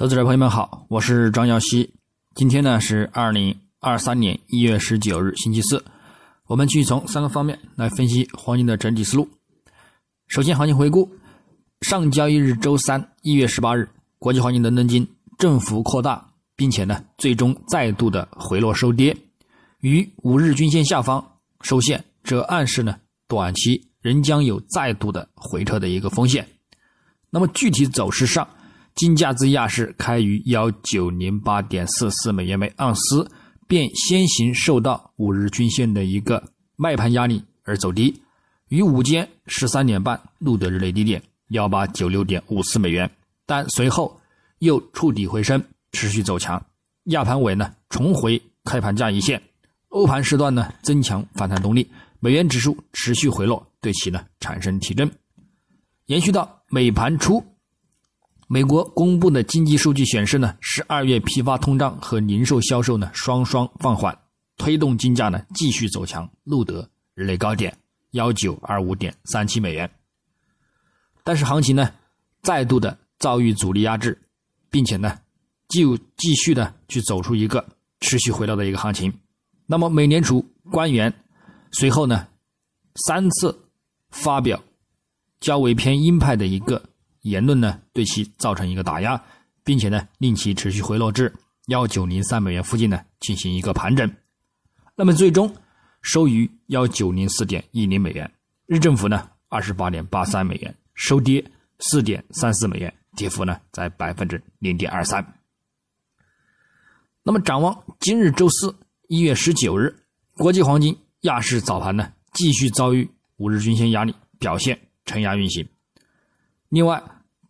投资者朋友们好，我是张耀西。今天呢是二零二三年一月十九日，星期四。我们继续从三个方面来分析黄金的整体思路。首先，行情回顾：上交易日周三一月十八日，国际黄金伦敦金振幅扩大，并且呢最终再度的回落收跌，于五日均线下方收线，这暗示呢短期仍将有再度的回撤的一个风险。那么具体走势上，金价自亚市开于幺九零八点四四美元每盎司，便先行受到五日均线的一个卖盘压力而走低，于午间十三点半录得日内低点幺八九六点五四美元，但随后又触底回升，持续走强。亚盘尾呢重回开盘价一线，欧盘时段呢增强反弹动力，美元指数持续回落，对其呢产生提振。延续到美盘初。美国公布的经济数据显示呢，十二月批发通胀和零售销售呢双双放缓，推动金价呢继续走强，录得日内高点幺九二五点三七美元。但是行情呢再度的遭遇阻力压制，并且呢就继续的去走出一个持续回落的一个行情。那么美联储官员随后呢三次发表较为偏鹰派的一个。言论呢对其造成一个打压，并且呢令其持续回落至幺九零三美元附近呢进行一个盘整，那么最终收于幺九零四点一零美元，日振幅呢二十八点八三美元，收跌四点三四美元，跌幅呢在百分之零点二三。那么展望今日周四一月十九日，国际黄金亚市早盘呢继续遭遇五日均线压力，表现承压运行。另外，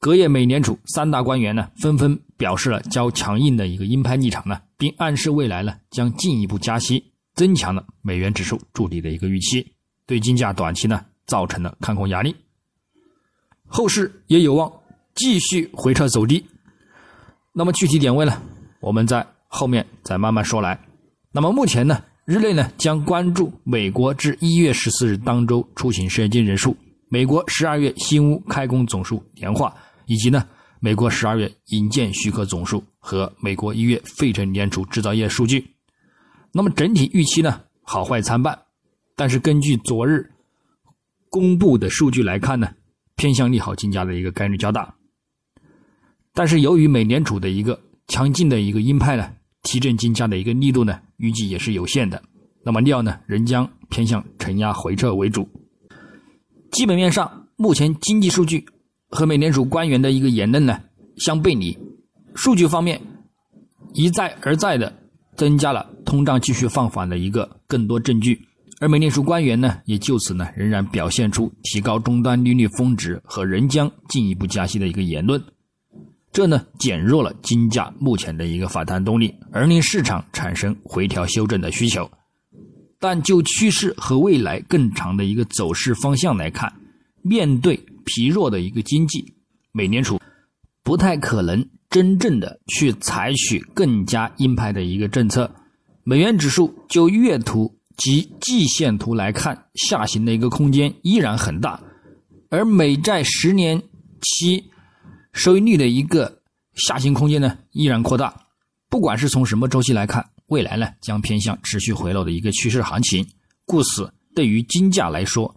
隔夜美联储三大官员呢纷纷表示了较强硬的一个鹰派立场呢，并暗示未来呢将进一步加息，增强了美元指数筑底的一个预期，对金价短期呢造成了看空压力。后市也有望继续回撤走低。那么具体点位呢，我们在后面再慢慢说来。那么目前呢，日内呢将关注美国至一月十四日当周出行失业金人数。美国十二月新屋开工总数年化，以及呢，美国十二月引建许可总数和美国一月费城联储制造业数据，那么整体预期呢，好坏参半。但是根据昨日公布的数据来看呢，偏向利好金价的一个概率较大。但是由于美联储的一个强劲的一个鹰派呢，提振金价的一个力度呢，预计也是有限的。那么料呢，仍将偏向承压回撤为主。基本面上，目前经济数据和美联储官员的一个言论呢相背离。数据方面一再而再的增加了通胀继续放缓的一个更多证据，而美联储官员呢也就此呢仍然表现出提高终端利率峰值和仍将进一步加息的一个言论，这呢减弱了金价目前的一个反弹动力，而令市场产生回调修正的需求。但就趋势和未来更长的一个走势方向来看，面对疲弱的一个经济，美联储不太可能真正的去采取更加鹰派的一个政策。美元指数就月图及季线图来看，下行的一个空间依然很大，而美债十年期收益率的一个下行空间呢依然扩大。不管是从什么周期来看。未来呢，将偏向持续回落的一个趋势行情，故此对于金价来说，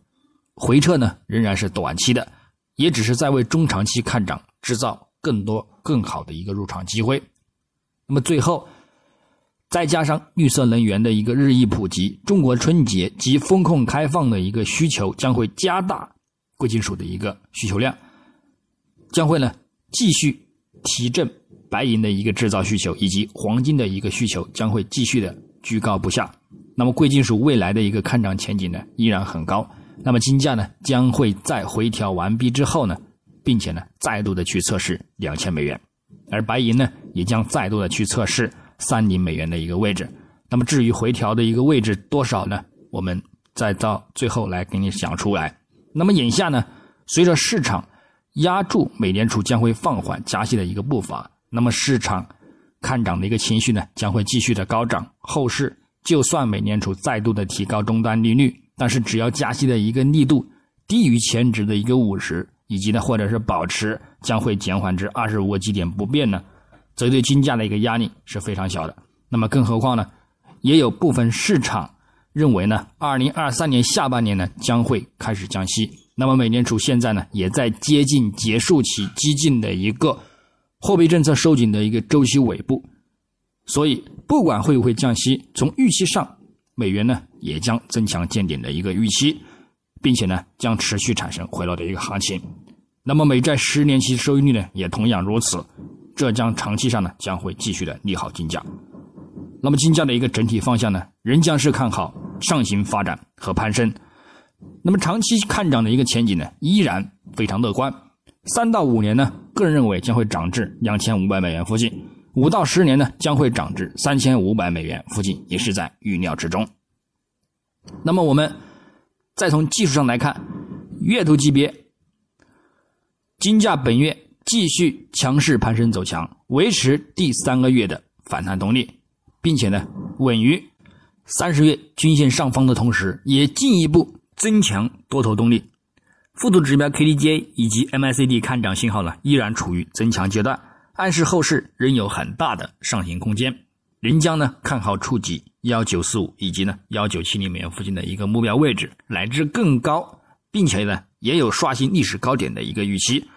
回撤呢仍然是短期的，也只是在为中长期看涨制造更多更好的一个入场机会。那么最后，再加上绿色能源的一个日益普及，中国春节及风控开放的一个需求将会加大贵金属的一个需求量，将会呢继续提振。白银的一个制造需求以及黄金的一个需求将会继续的居高不下，那么贵金属未来的一个看涨前景呢依然很高，那么金价呢将会在回调完毕之后呢，并且呢再度的去测试两千美元，而白银呢也将再度的去测试三零美元的一个位置，那么至于回调的一个位置多少呢，我们再到最后来给你讲出来。那么眼下呢，随着市场压住美联储将会放缓加息的一个步伐。那么市场看涨的一个情绪呢，将会继续的高涨。后市就算美联储再度的提高终端利率，但是只要加息的一个力度低于前值的一个五十，以及呢或者是保持将会减缓至二十五个基点不变呢，这对金价的一个压力是非常小的。那么更何况呢，也有部分市场认为呢，二零二三年下半年呢将会开始降息。那么美联储现在呢也在接近结束其激进的一个货币政策收紧的一个周期尾部，所以不管会不会降息，从预期上，美元呢也将增强见顶的一个预期，并且呢将持续产生回落的一个行情。那么美债十年期收益率呢也同样如此。这将长期上呢将会继续的利好金价，那么金价的一个整体方向呢仍将是看好上行发展和攀升，那么长期看涨的一个前景呢依然非常乐观，三到五年呢个人认为将会涨至两千五百美元附近，五到十年呢将会涨至三千五百美元附近，也是在预料之中。那么我们再从技术上来看，月度级别金价本月。继续强势攀升走强，维持第三个月的反弹动力，并且呢稳于三十月均线上方的同时，也进一步增强多头动力。附图指标 KDJ 以及 MACD 看涨信号呢依然处于增强阶段，暗示后市仍有很大的上行空间，仍将呢看好触及幺九四五以及呢幺九七零美元附近的一个目标位置，乃至更高，并且呢也有刷新历史高点的一个预期。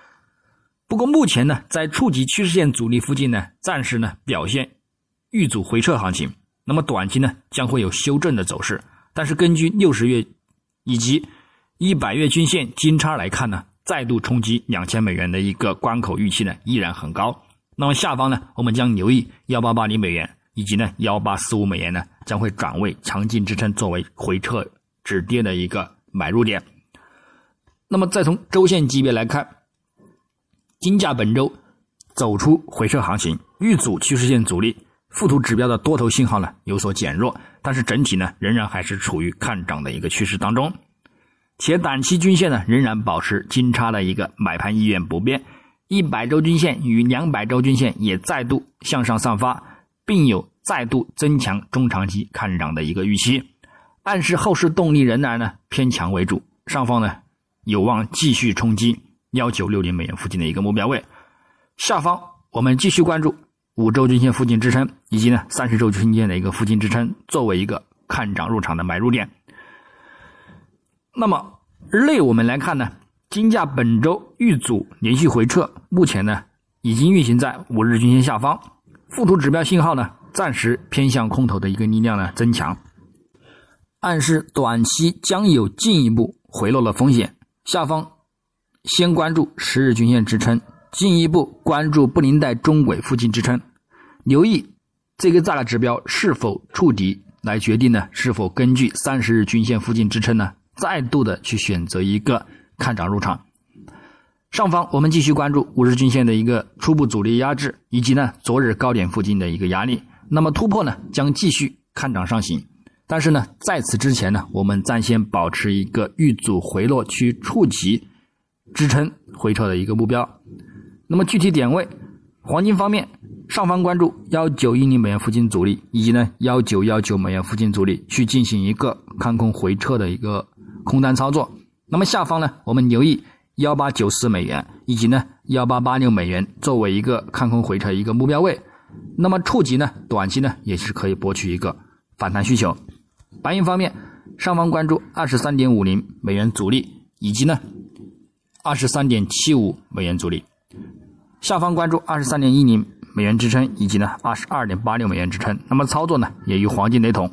不过目前呢，在触及趋势线阻力附近呢，暂时呢表现遇阻回撤行情。那么短期呢将会有修正的走势，但是根据六十月以及一百月均线金叉来看呢，再度冲击两千美元的一个关口预期呢依然很高。那么下方呢，我们将留意幺八八零美元以及呢幺八四五美元呢将会转为强劲支撑，作为回撤止跌的一个买入点。那么再从周线级别来看。金价本周走出回撤行情，遇阻趋势线阻力，附图指标的多头信号呢有所减弱，但是整体呢仍然还是处于看涨的一个趋势当中，且短期均线呢仍然保持金叉的一个买盘意愿不变，一百周均线与两百周均线也再度向上散发，并有再度增强中长期看涨的一个预期，暗示后市动力仍然呢偏强为主，上方呢有望继续冲击。幺九六零美元附近的一个目标位，下方我们继续关注五周均线附近支撑，以及呢三十周均线的一个附近支撑，作为一个看涨入场的买入点。那么日内我们来看呢，金价本周遇阻连续回撤，目前呢已经运行在五日均线下方，附图指标信号呢暂时偏向空头的一个力量呢增强，暗示短期将有进一步回落的风险。下方。先关注十日均线支撑，进一步关注布林带中轨附近支撑，留意这个大的指标是否触底，来决定呢是否根据三十日均线附近支撑呢再度的去选择一个看涨入场。上方我们继续关注五日均线的一个初步阻力压制，以及呢昨日高点附近的一个压力。那么突破呢将继续看涨上行，但是呢在此之前呢我们暂先保持一个遇阻回落去触及。支撑回撤的一个目标，那么具体点位，黄金方面，上方关注幺九一零美元附近阻力，以及呢幺九幺九美元附近阻力，去进行一个看空回撤的一个空单操作。那么下方呢，我们留意幺八九四美元，以及呢幺八八六美元作为一个看空回撤一个目标位。那么触及呢，短期呢也是可以博取一个反弹需求。白银方面，上方关注二十三点五零美元阻力，以及呢。二十三点七五美元阻力，下方关注二十三点一零美元支撑，以及呢二十二点八六美元支撑。那么操作呢也与黄金雷同。